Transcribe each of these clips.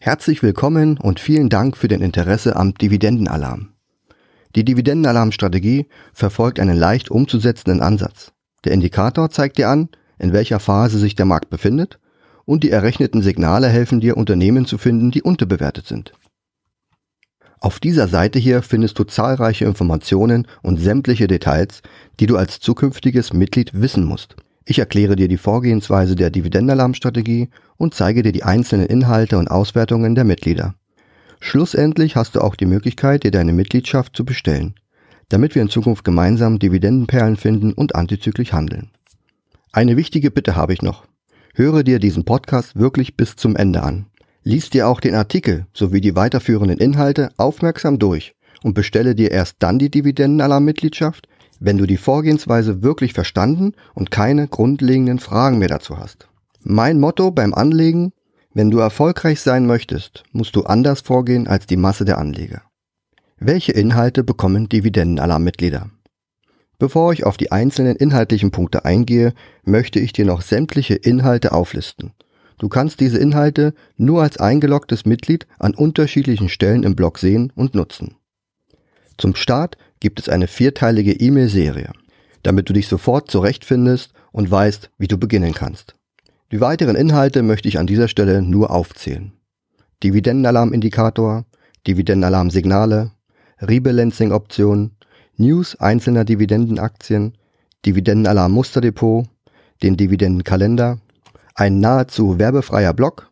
Herzlich willkommen und vielen Dank für den Interesse am Dividendenalarm. Die Dividendenalarmstrategie verfolgt einen leicht umzusetzenden Ansatz. Der Indikator zeigt dir an, in welcher Phase sich der Markt befindet und die errechneten Signale helfen dir, Unternehmen zu finden, die unterbewertet sind. Auf dieser Seite hier findest du zahlreiche Informationen und sämtliche Details, die du als zukünftiges Mitglied wissen musst. Ich erkläre dir die Vorgehensweise der Dividendenalarmstrategie und zeige dir die einzelnen Inhalte und Auswertungen der Mitglieder. Schlussendlich hast du auch die Möglichkeit, dir deine Mitgliedschaft zu bestellen, damit wir in Zukunft gemeinsam Dividendenperlen finden und antizyklisch handeln. Eine wichtige Bitte habe ich noch. Höre dir diesen Podcast wirklich bis zum Ende an. Lies dir auch den Artikel sowie die weiterführenden Inhalte aufmerksam durch und bestelle dir erst dann die Dividendenalarm-Mitgliedschaft, wenn du die Vorgehensweise wirklich verstanden und keine grundlegenden Fragen mehr dazu hast. Mein Motto beim Anlegen, wenn du erfolgreich sein möchtest, musst du anders vorgehen als die Masse der Anleger. Welche Inhalte bekommen Dividendenalarm-Mitglieder? Bevor ich auf die einzelnen inhaltlichen Punkte eingehe, möchte ich dir noch sämtliche Inhalte auflisten – Du kannst diese Inhalte nur als eingeloggtes Mitglied an unterschiedlichen Stellen im Blog sehen und nutzen. Zum Start gibt es eine vierteilige E-Mail-Serie, damit du dich sofort zurechtfindest und weißt, wie du beginnen kannst. Die weiteren Inhalte möchte ich an dieser Stelle nur aufzählen. Dividendenalarm-Indikator, Dividendenalarm-Signale, Rebalancing-Optionen, News einzelner Dividendenaktien, Dividendenalarm-Musterdepot, den Dividendenkalender, ein nahezu werbefreier Blog,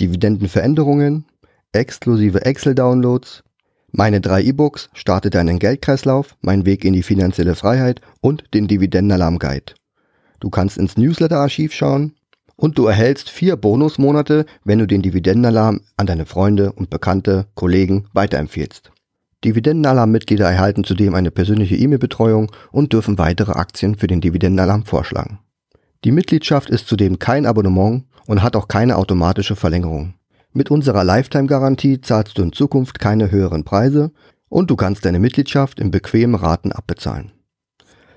Dividendenveränderungen, exklusive Excel-Downloads, meine drei E-Books Starte deinen Geldkreislauf, Mein Weg in die finanzielle Freiheit und den Dividendenalarm-Guide. Du kannst ins Newsletter-Archiv schauen und du erhältst vier Bonusmonate, wenn du den Dividendenalarm an deine Freunde und Bekannte, Kollegen weiterempfehlst. Dividendenalarm-Mitglieder erhalten zudem eine persönliche E-Mail-Betreuung und dürfen weitere Aktien für den Dividendenalarm vorschlagen. Die Mitgliedschaft ist zudem kein Abonnement und hat auch keine automatische Verlängerung. Mit unserer Lifetime-Garantie zahlst du in Zukunft keine höheren Preise und du kannst deine Mitgliedschaft in bequemen Raten abbezahlen.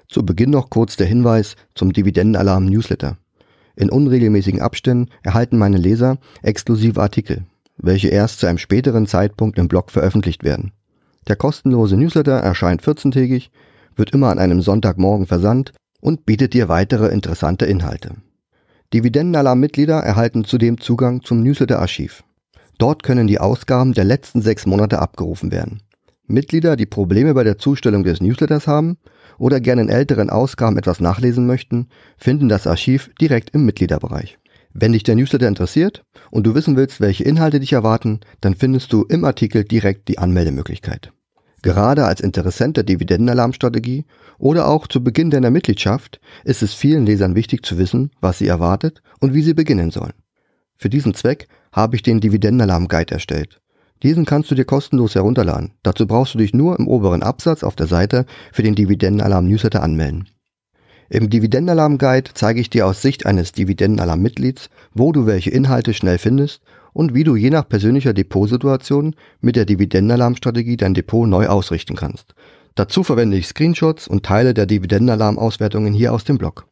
Zu Beginn noch kurz der Hinweis zum Dividendenalarm Newsletter. In unregelmäßigen Abständen erhalten meine Leser exklusive Artikel, welche erst zu einem späteren Zeitpunkt im Blog veröffentlicht werden. Der kostenlose Newsletter erscheint 14-tägig, wird immer an einem Sonntagmorgen versandt und bietet dir weitere interessante Inhalte. Dividendenalarm-Mitglieder erhalten zudem Zugang zum Newsletter-Archiv. Dort können die Ausgaben der letzten sechs Monate abgerufen werden. Mitglieder, die Probleme bei der Zustellung des Newsletters haben oder gerne in älteren Ausgaben etwas nachlesen möchten, finden das Archiv direkt im Mitgliederbereich. Wenn dich der Newsletter interessiert und du wissen willst, welche Inhalte dich erwarten, dann findest du im Artikel direkt die Anmeldemöglichkeit. Gerade als Interessent der Dividendenalarmstrategie oder auch zu Beginn deiner Mitgliedschaft ist es vielen Lesern wichtig zu wissen, was sie erwartet und wie sie beginnen sollen. Für diesen Zweck habe ich den Dividendenalarm Guide erstellt. Diesen kannst du dir kostenlos herunterladen. Dazu brauchst du dich nur im oberen Absatz auf der Seite für den Dividendenalarm Newsletter anmelden. Im Dividendenalarm Guide zeige ich dir aus Sicht eines Dividendenalarm Mitglieds, wo du welche Inhalte schnell findest und wie du je nach persönlicher Depotsituation mit der Dividendenalarmstrategie dein Depot neu ausrichten kannst. Dazu verwende ich Screenshots und Teile der Dividendenalarm-Auswertungen hier aus dem Blog.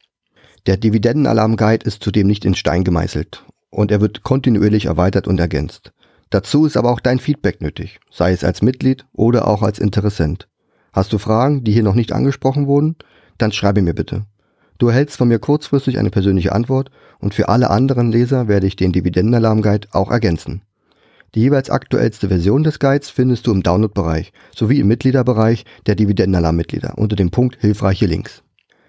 Der Dividendenalarm-Guide ist zudem nicht in Stein gemeißelt und er wird kontinuierlich erweitert und ergänzt. Dazu ist aber auch dein Feedback nötig, sei es als Mitglied oder auch als Interessent. Hast du Fragen, die hier noch nicht angesprochen wurden? Dann schreibe mir bitte. Du erhältst von mir kurzfristig eine persönliche Antwort und für alle anderen Leser werde ich den Dividendenalarm-Guide auch ergänzen. Die jeweils aktuellste Version des Guides findest du im Download-Bereich sowie im Mitgliederbereich der Dividendenalarm-Mitglieder unter dem Punkt Hilfreiche Links.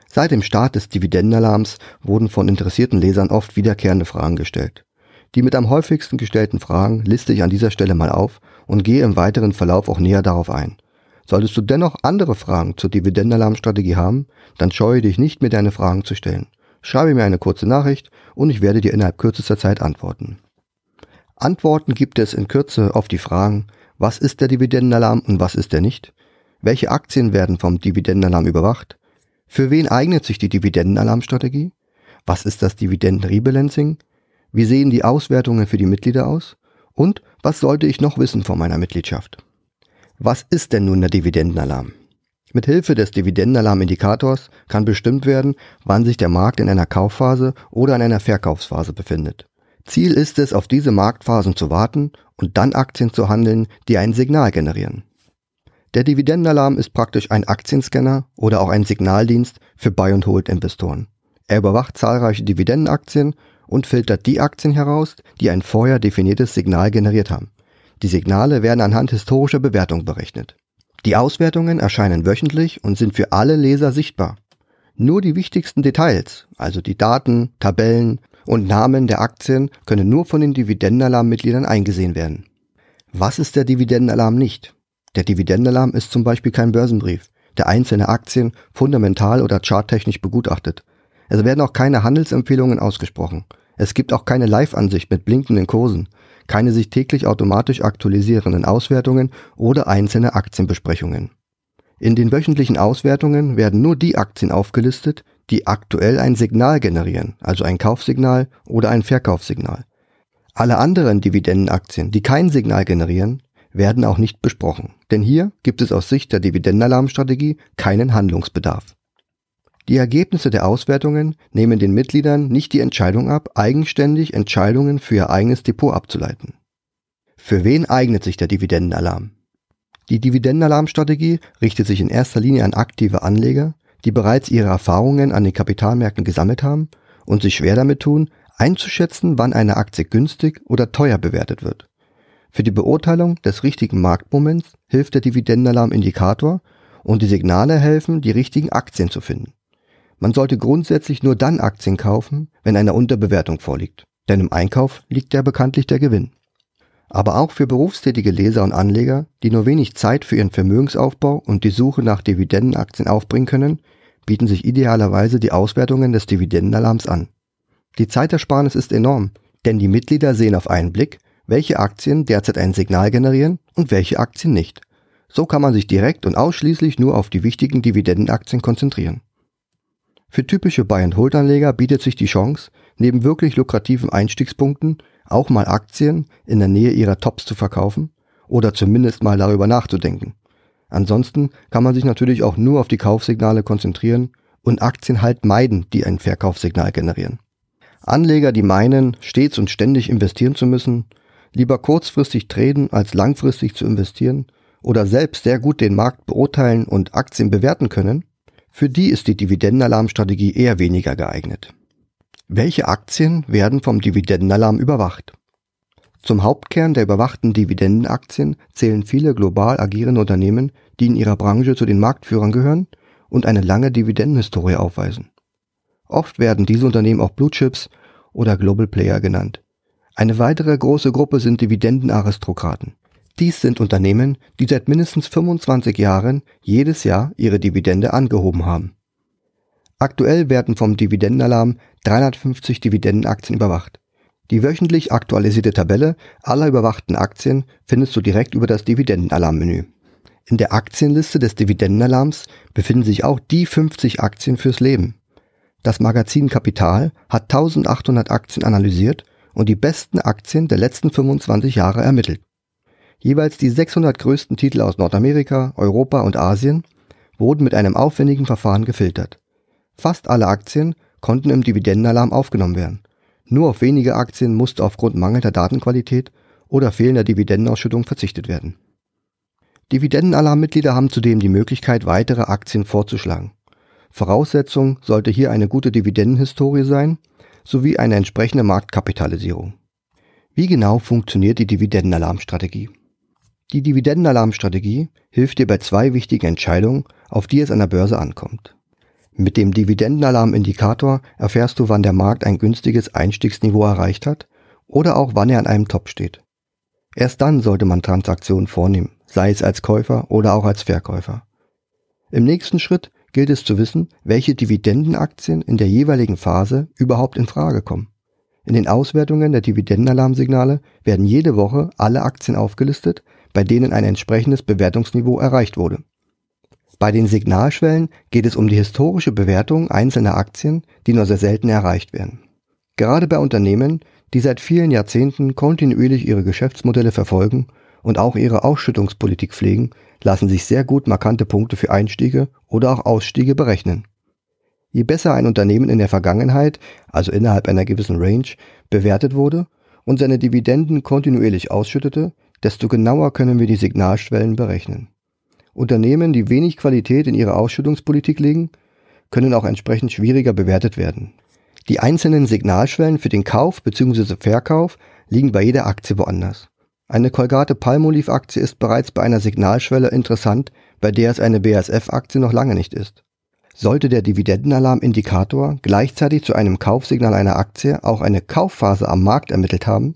Seit dem Start des Dividendenalarms wurden von interessierten Lesern oft wiederkehrende Fragen gestellt. Die mit am häufigsten gestellten Fragen liste ich an dieser Stelle mal auf und gehe im weiteren Verlauf auch näher darauf ein. Solltest du dennoch andere Fragen zur Dividendenalarmstrategie haben, dann scheue dich nicht, mir deine Fragen zu stellen. Schreibe mir eine kurze Nachricht und ich werde dir innerhalb kürzester Zeit antworten. Antworten gibt es in Kürze auf die Fragen, was ist der Dividendenalarm und was ist er nicht? Welche Aktien werden vom Dividendenalarm überwacht? Für wen eignet sich die Dividendenalarmstrategie? Was ist das Dividenden-Rebalancing? Wie sehen die Auswertungen für die Mitglieder aus? Und was sollte ich noch wissen von meiner Mitgliedschaft? Was ist denn nun der Dividendenalarm? Mit Hilfe des Dividendenalarm-Indikators kann bestimmt werden, wann sich der Markt in einer Kaufphase oder in einer Verkaufsphase befindet. Ziel ist es, auf diese Marktphasen zu warten und dann Aktien zu handeln, die ein Signal generieren. Der Dividendenalarm ist praktisch ein Aktienscanner oder auch ein Signaldienst für Buy- und Hold-Investoren. Er überwacht zahlreiche Dividendenaktien und filtert die Aktien heraus, die ein vorher definiertes Signal generiert haben. Die Signale werden anhand historischer Bewertung berechnet. Die Auswertungen erscheinen wöchentlich und sind für alle Leser sichtbar. Nur die wichtigsten Details, also die Daten, Tabellen und Namen der Aktien, können nur von den Dividendenalarm-Mitgliedern eingesehen werden. Was ist der Dividendenalarm nicht? Der Dividendenalarm ist zum Beispiel kein Börsenbrief, der einzelne Aktien fundamental oder charttechnisch begutachtet. Es werden auch keine Handelsempfehlungen ausgesprochen. Es gibt auch keine Live-Ansicht mit blinkenden Kursen, keine sich täglich automatisch aktualisierenden Auswertungen oder einzelne Aktienbesprechungen. In den wöchentlichen Auswertungen werden nur die Aktien aufgelistet, die aktuell ein Signal generieren, also ein Kaufsignal oder ein Verkaufssignal. Alle anderen Dividendenaktien, die kein Signal generieren, werden auch nicht besprochen, denn hier gibt es aus Sicht der Dividendenalarmstrategie keinen Handlungsbedarf. Die Ergebnisse der Auswertungen nehmen den Mitgliedern nicht die Entscheidung ab, eigenständig Entscheidungen für ihr eigenes Depot abzuleiten. Für wen eignet sich der Dividendenalarm? Die Dividendenalarmstrategie richtet sich in erster Linie an aktive Anleger, die bereits ihre Erfahrungen an den Kapitalmärkten gesammelt haben und sich schwer damit tun, einzuschätzen, wann eine Aktie günstig oder teuer bewertet wird. Für die Beurteilung des richtigen Marktmoments hilft der Dividendenalarm-Indikator und die Signale helfen, die richtigen Aktien zu finden. Man sollte grundsätzlich nur dann Aktien kaufen, wenn eine Unterbewertung vorliegt. Denn im Einkauf liegt ja bekanntlich der Gewinn. Aber auch für berufstätige Leser und Anleger, die nur wenig Zeit für ihren Vermögensaufbau und die Suche nach Dividendenaktien aufbringen können, bieten sich idealerweise die Auswertungen des Dividendenalarms an. Die Zeitersparnis ist enorm, denn die Mitglieder sehen auf einen Blick, welche Aktien derzeit ein Signal generieren und welche Aktien nicht. So kann man sich direkt und ausschließlich nur auf die wichtigen Dividendenaktien konzentrieren. Für typische Buy-and-Hold-Anleger bietet sich die Chance, neben wirklich lukrativen Einstiegspunkten auch mal Aktien in der Nähe ihrer Tops zu verkaufen oder zumindest mal darüber nachzudenken. Ansonsten kann man sich natürlich auch nur auf die Kaufsignale konzentrieren und Aktien halt meiden, die ein Verkaufssignal generieren. Anleger, die meinen, stets und ständig investieren zu müssen, lieber kurzfristig traden, als langfristig zu investieren oder selbst sehr gut den Markt beurteilen und Aktien bewerten können, für die ist die Dividendenalarmstrategie eher weniger geeignet. Welche Aktien werden vom Dividendenalarm überwacht? Zum Hauptkern der überwachten Dividendenaktien zählen viele global agierende Unternehmen, die in ihrer Branche zu den Marktführern gehören und eine lange Dividendenhistorie aufweisen. Oft werden diese Unternehmen auch Blue Chips oder Global Player genannt. Eine weitere große Gruppe sind Dividendenaristokraten. Dies sind Unternehmen, die seit mindestens 25 Jahren jedes Jahr ihre Dividende angehoben haben. Aktuell werden vom Dividendenalarm 350 Dividendenaktien überwacht. Die wöchentlich aktualisierte Tabelle aller überwachten Aktien findest du direkt über das Dividendenalarm-Menü. In der Aktienliste des Dividendenalarms befinden sich auch die 50 Aktien fürs Leben. Das Magazin Kapital hat 1800 Aktien analysiert und die besten Aktien der letzten 25 Jahre ermittelt. Jeweils die 600 größten Titel aus Nordamerika, Europa und Asien wurden mit einem aufwendigen Verfahren gefiltert. Fast alle Aktien konnten im Dividendenalarm aufgenommen werden. Nur auf wenige Aktien musste aufgrund mangelnder Datenqualität oder fehlender Dividendenausschüttung verzichtet werden. Dividendenalarmmitglieder haben zudem die Möglichkeit, weitere Aktien vorzuschlagen. Voraussetzung sollte hier eine gute Dividendenhistorie sein, sowie eine entsprechende Marktkapitalisierung. Wie genau funktioniert die Dividendenalarmstrategie? Die Dividendenalarmstrategie hilft dir bei zwei wichtigen Entscheidungen, auf die es an der Börse ankommt. Mit dem Dividendenalarm-Indikator erfährst du, wann der Markt ein günstiges Einstiegsniveau erreicht hat oder auch wann er an einem Top steht. Erst dann sollte man Transaktionen vornehmen, sei es als Käufer oder auch als Verkäufer. Im nächsten Schritt gilt es zu wissen, welche Dividendenaktien in der jeweiligen Phase überhaupt in Frage kommen. In den Auswertungen der Dividendenalarmsignale werden jede Woche alle Aktien aufgelistet, bei denen ein entsprechendes Bewertungsniveau erreicht wurde. Bei den Signalschwellen geht es um die historische Bewertung einzelner Aktien, die nur sehr selten erreicht werden. Gerade bei Unternehmen, die seit vielen Jahrzehnten kontinuierlich ihre Geschäftsmodelle verfolgen und auch ihre Ausschüttungspolitik pflegen, lassen sich sehr gut markante Punkte für Einstiege oder auch Ausstiege berechnen. Je besser ein Unternehmen in der Vergangenheit, also innerhalb einer gewissen Range, bewertet wurde, und seine Dividenden kontinuierlich ausschüttete, desto genauer können wir die Signalschwellen berechnen. Unternehmen, die wenig Qualität in ihre Ausschüttungspolitik legen, können auch entsprechend schwieriger bewertet werden. Die einzelnen Signalschwellen für den Kauf bzw. Verkauf liegen bei jeder Aktie woanders. Eine Colgate Palmolive Aktie ist bereits bei einer Signalschwelle interessant, bei der es eine BASF Aktie noch lange nicht ist. Sollte der Dividendenalarm-Indikator gleichzeitig zu einem Kaufsignal einer Aktie auch eine Kaufphase am Markt ermittelt haben,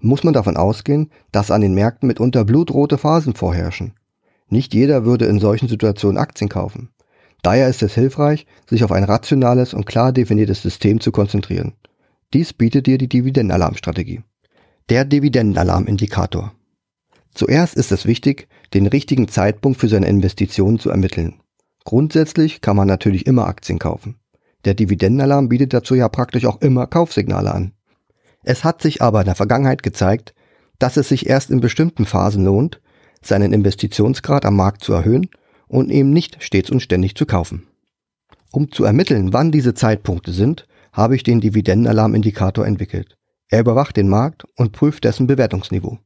muss man davon ausgehen, dass an den Märkten mitunter blutrote Phasen vorherrschen. Nicht jeder würde in solchen Situationen Aktien kaufen. Daher ist es hilfreich, sich auf ein rationales und klar definiertes System zu konzentrieren. Dies bietet dir die Dividendenalarmstrategie. Der Dividendenalarmindikator. Zuerst ist es wichtig, den richtigen Zeitpunkt für seine Investitionen zu ermitteln. Grundsätzlich kann man natürlich immer Aktien kaufen. Der Dividendenalarm bietet dazu ja praktisch auch immer Kaufsignale an. Es hat sich aber in der Vergangenheit gezeigt, dass es sich erst in bestimmten Phasen lohnt, seinen Investitionsgrad am Markt zu erhöhen und eben nicht stets und ständig zu kaufen. Um zu ermitteln, wann diese Zeitpunkte sind, habe ich den Dividendenalarmindikator entwickelt. Er überwacht den Markt und prüft dessen Bewertungsniveau.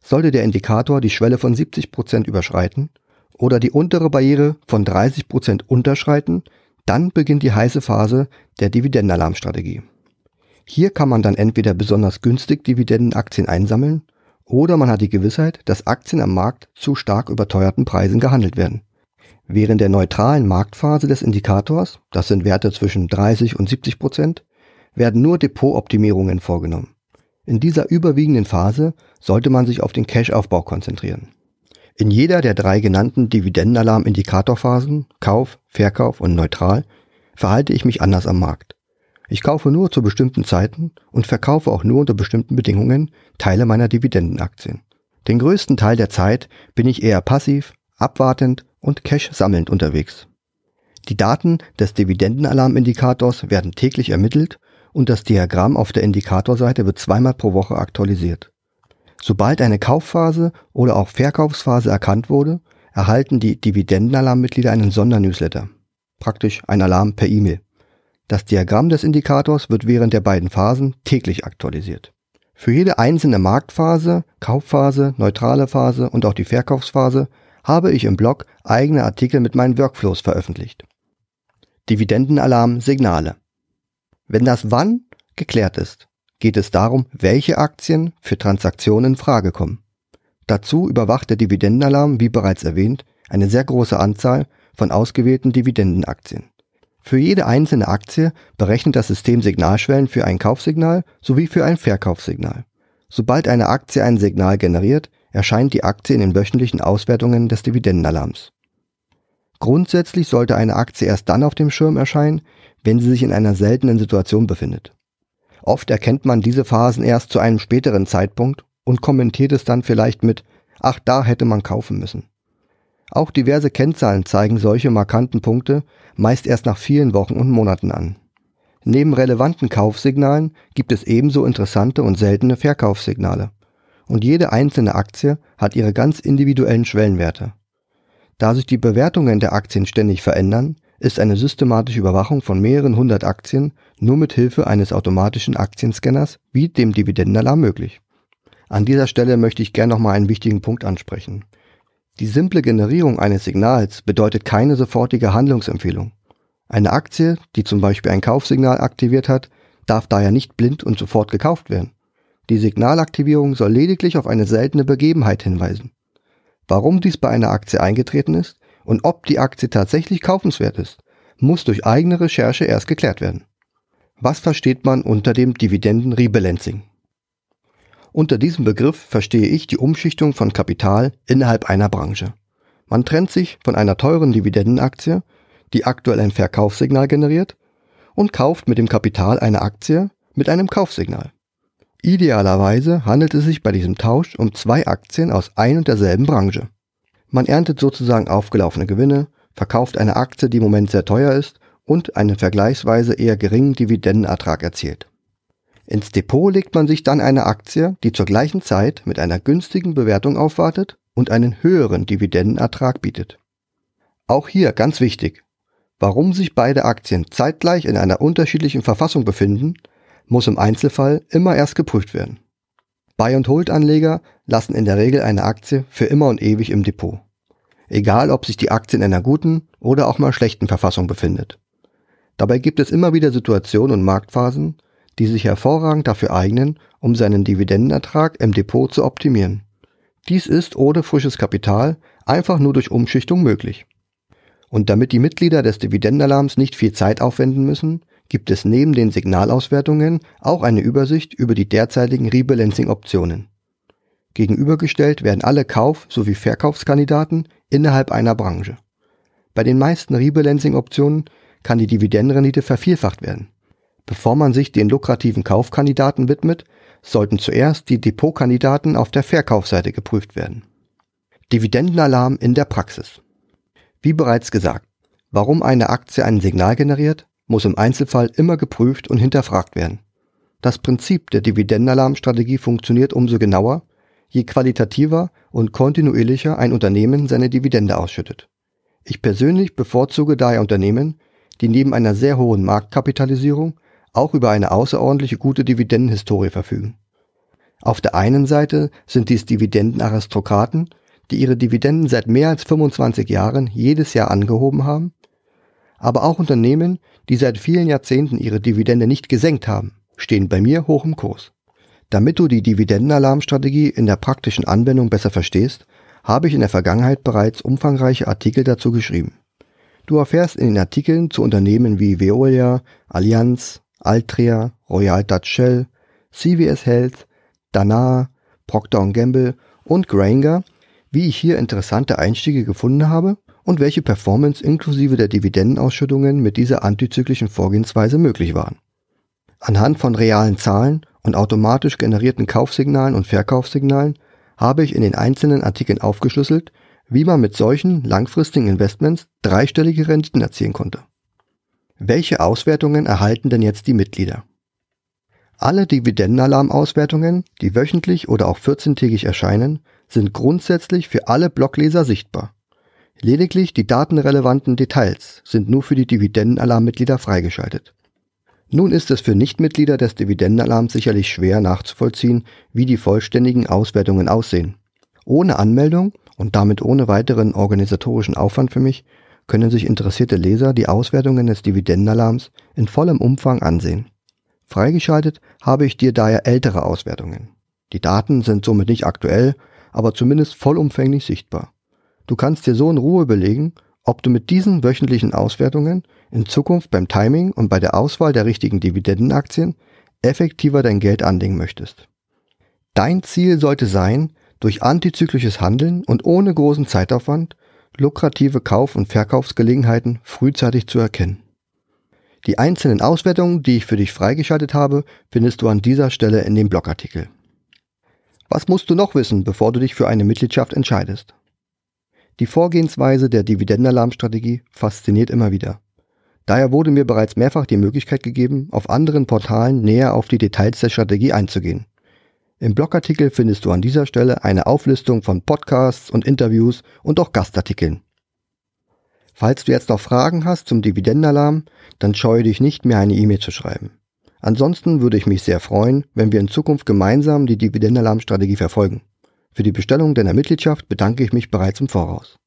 Sollte der Indikator die Schwelle von 70 Prozent überschreiten, oder die untere Barriere von 30 Prozent unterschreiten, dann beginnt die heiße Phase der Dividendenalarmstrategie. Hier kann man dann entweder besonders günstig Dividendenaktien einsammeln oder man hat die Gewissheit, dass Aktien am Markt zu stark überteuerten Preisen gehandelt werden. Während der neutralen Marktphase des Indikators, das sind Werte zwischen 30 und 70 Prozent, werden nur Depotoptimierungen vorgenommen. In dieser überwiegenden Phase sollte man sich auf den Cash-Aufbau konzentrieren. In jeder der drei genannten Dividendenalarm-Indikatorphasen, Kauf, Verkauf und Neutral, verhalte ich mich anders am Markt. Ich kaufe nur zu bestimmten Zeiten und verkaufe auch nur unter bestimmten Bedingungen Teile meiner Dividendenaktien. Den größten Teil der Zeit bin ich eher passiv, abwartend und Cash sammelnd unterwegs. Die Daten des Dividendenalarmindikators werden täglich ermittelt und das Diagramm auf der Indikatorseite wird zweimal pro Woche aktualisiert. Sobald eine Kaufphase oder auch Verkaufsphase erkannt wurde, erhalten die Dividendenalarmmitglieder einen Sondernewsletter. Praktisch ein Alarm per E-Mail. Das Diagramm des Indikators wird während der beiden Phasen täglich aktualisiert. Für jede einzelne Marktphase, Kaufphase, neutrale Phase und auch die Verkaufsphase habe ich im Blog eigene Artikel mit meinen Workflows veröffentlicht. Dividendenalarm Signale. Wenn das Wann geklärt ist, geht es darum, welche Aktien für Transaktionen in Frage kommen. Dazu überwacht der Dividendenalarm, wie bereits erwähnt, eine sehr große Anzahl von ausgewählten Dividendenaktien. Für jede einzelne Aktie berechnet das System Signalschwellen für ein Kaufsignal sowie für ein Verkaufssignal. Sobald eine Aktie ein Signal generiert, erscheint die Aktie in den wöchentlichen Auswertungen des Dividendenalarms. Grundsätzlich sollte eine Aktie erst dann auf dem Schirm erscheinen, wenn sie sich in einer seltenen Situation befindet. Oft erkennt man diese Phasen erst zu einem späteren Zeitpunkt und kommentiert es dann vielleicht mit, ach da hätte man kaufen müssen. Auch diverse Kennzahlen zeigen solche markanten Punkte meist erst nach vielen Wochen und Monaten an. Neben relevanten Kaufsignalen gibt es ebenso interessante und seltene Verkaufssignale. Und jede einzelne Aktie hat ihre ganz individuellen Schwellenwerte. Da sich die Bewertungen der Aktien ständig verändern, ist eine systematische Überwachung von mehreren hundert Aktien nur mit Hilfe eines automatischen Aktienscanners wie dem Dividendenalarm möglich. An dieser Stelle möchte ich gerne nochmal einen wichtigen Punkt ansprechen. Die simple Generierung eines Signals bedeutet keine sofortige Handlungsempfehlung. Eine Aktie, die zum Beispiel ein Kaufsignal aktiviert hat, darf daher nicht blind und sofort gekauft werden. Die Signalaktivierung soll lediglich auf eine seltene Begebenheit hinweisen. Warum dies bei einer Aktie eingetreten ist, und ob die Aktie tatsächlich kaufenswert ist, muss durch eigene Recherche erst geklärt werden. Was versteht man unter dem Dividenden-Rebalancing? Unter diesem Begriff verstehe ich die Umschichtung von Kapital innerhalb einer Branche. Man trennt sich von einer teuren Dividendenaktie, die aktuell ein Verkaufssignal generiert, und kauft mit dem Kapital eine Aktie mit einem Kaufsignal. Idealerweise handelt es sich bei diesem Tausch um zwei Aktien aus ein und derselben Branche. Man erntet sozusagen aufgelaufene Gewinne, verkauft eine Aktie, die im Moment sehr teuer ist und einen vergleichsweise eher geringen Dividendenertrag erzielt. Ins Depot legt man sich dann eine Aktie, die zur gleichen Zeit mit einer günstigen Bewertung aufwartet und einen höheren Dividendenertrag bietet. Auch hier ganz wichtig. Warum sich beide Aktien zeitgleich in einer unterschiedlichen Verfassung befinden, muss im Einzelfall immer erst geprüft werden. Buy-and-Hold-Anleger lassen in der Regel eine Aktie für immer und ewig im Depot. Egal, ob sich die Aktie in einer guten oder auch mal schlechten Verfassung befindet. Dabei gibt es immer wieder Situationen und Marktphasen, die sich hervorragend dafür eignen, um seinen Dividendenertrag im Depot zu optimieren. Dies ist ohne frisches Kapital einfach nur durch Umschichtung möglich. Und damit die Mitglieder des Dividendenalarms nicht viel Zeit aufwenden müssen, gibt es neben den Signalauswertungen auch eine Übersicht über die derzeitigen Rebalancing-Optionen. Gegenübergestellt werden alle Kauf- sowie Verkaufskandidaten innerhalb einer Branche. Bei den meisten Rebalancing-Optionen kann die Dividendenrendite vervielfacht werden. Bevor man sich den lukrativen Kaufkandidaten widmet, sollten zuerst die Depotkandidaten auf der Verkaufsseite geprüft werden. Dividendenalarm in der Praxis. Wie bereits gesagt, warum eine Aktie ein Signal generiert, muss im Einzelfall immer geprüft und hinterfragt werden. Das Prinzip der Dividendenalarmstrategie funktioniert umso genauer, je qualitativer und kontinuierlicher ein Unternehmen seine Dividende ausschüttet. Ich persönlich bevorzuge daher Unternehmen, die neben einer sehr hohen Marktkapitalisierung auch über eine außerordentliche gute Dividendenhistorie verfügen. Auf der einen Seite sind dies Dividendenaristokraten, die ihre Dividenden seit mehr als 25 Jahren jedes Jahr angehoben haben, aber auch Unternehmen, die seit vielen Jahrzehnten ihre Dividende nicht gesenkt haben, stehen bei mir hoch im Kurs. Damit du die Dividendenalarmstrategie in der praktischen Anwendung besser verstehst, habe ich in der Vergangenheit bereits umfangreiche Artikel dazu geschrieben. Du erfährst in den Artikeln zu Unternehmen wie Veolia, Allianz, Altria, Royal Dutch Shell, CVS Health, Danaher, Procter Gamble und Granger, wie ich hier interessante Einstiege gefunden habe und welche Performance inklusive der Dividendenausschüttungen mit dieser antizyklischen Vorgehensweise möglich waren. Anhand von realen Zahlen und automatisch generierten Kaufsignalen und Verkaufssignalen habe ich in den einzelnen Artikeln aufgeschlüsselt, wie man mit solchen langfristigen Investments dreistellige Renditen erzielen konnte. Welche Auswertungen erhalten denn jetzt die Mitglieder? Alle Dividendenalarm-Auswertungen, die wöchentlich oder auch 14-tägig erscheinen, sind grundsätzlich für alle Blogleser sichtbar. Lediglich die datenrelevanten Details sind nur für die Dividendenalarm-Mitglieder freigeschaltet. Nun ist es für Nichtmitglieder des Dividendenalarms sicherlich schwer nachzuvollziehen, wie die vollständigen Auswertungen aussehen. Ohne Anmeldung und damit ohne weiteren organisatorischen Aufwand für mich können sich interessierte Leser die Auswertungen des Dividendenalarms in vollem Umfang ansehen. Freigeschaltet habe ich dir daher ältere Auswertungen. Die Daten sind somit nicht aktuell, aber zumindest vollumfänglich sichtbar. Du kannst dir so in Ruhe überlegen, ob du mit diesen wöchentlichen Auswertungen in Zukunft beim Timing und bei der Auswahl der richtigen Dividendenaktien effektiver dein Geld anlegen möchtest. Dein Ziel sollte sein, durch antizyklisches Handeln und ohne großen Zeitaufwand lukrative Kauf- und Verkaufsgelegenheiten frühzeitig zu erkennen. Die einzelnen Auswertungen, die ich für dich freigeschaltet habe, findest du an dieser Stelle in dem Blogartikel. Was musst du noch wissen, bevor du dich für eine Mitgliedschaft entscheidest? Die Vorgehensweise der Dividendenalarmstrategie fasziniert immer wieder. Daher wurde mir bereits mehrfach die Möglichkeit gegeben, auf anderen Portalen näher auf die Details der Strategie einzugehen. Im Blogartikel findest du an dieser Stelle eine Auflistung von Podcasts und Interviews und auch Gastartikeln. Falls du jetzt noch Fragen hast zum Dividendenalarm, dann scheue dich nicht mehr eine E-Mail zu schreiben. Ansonsten würde ich mich sehr freuen, wenn wir in Zukunft gemeinsam die Dividendenalarmstrategie verfolgen. Für die Bestellung deiner Mitgliedschaft bedanke ich mich bereits im Voraus.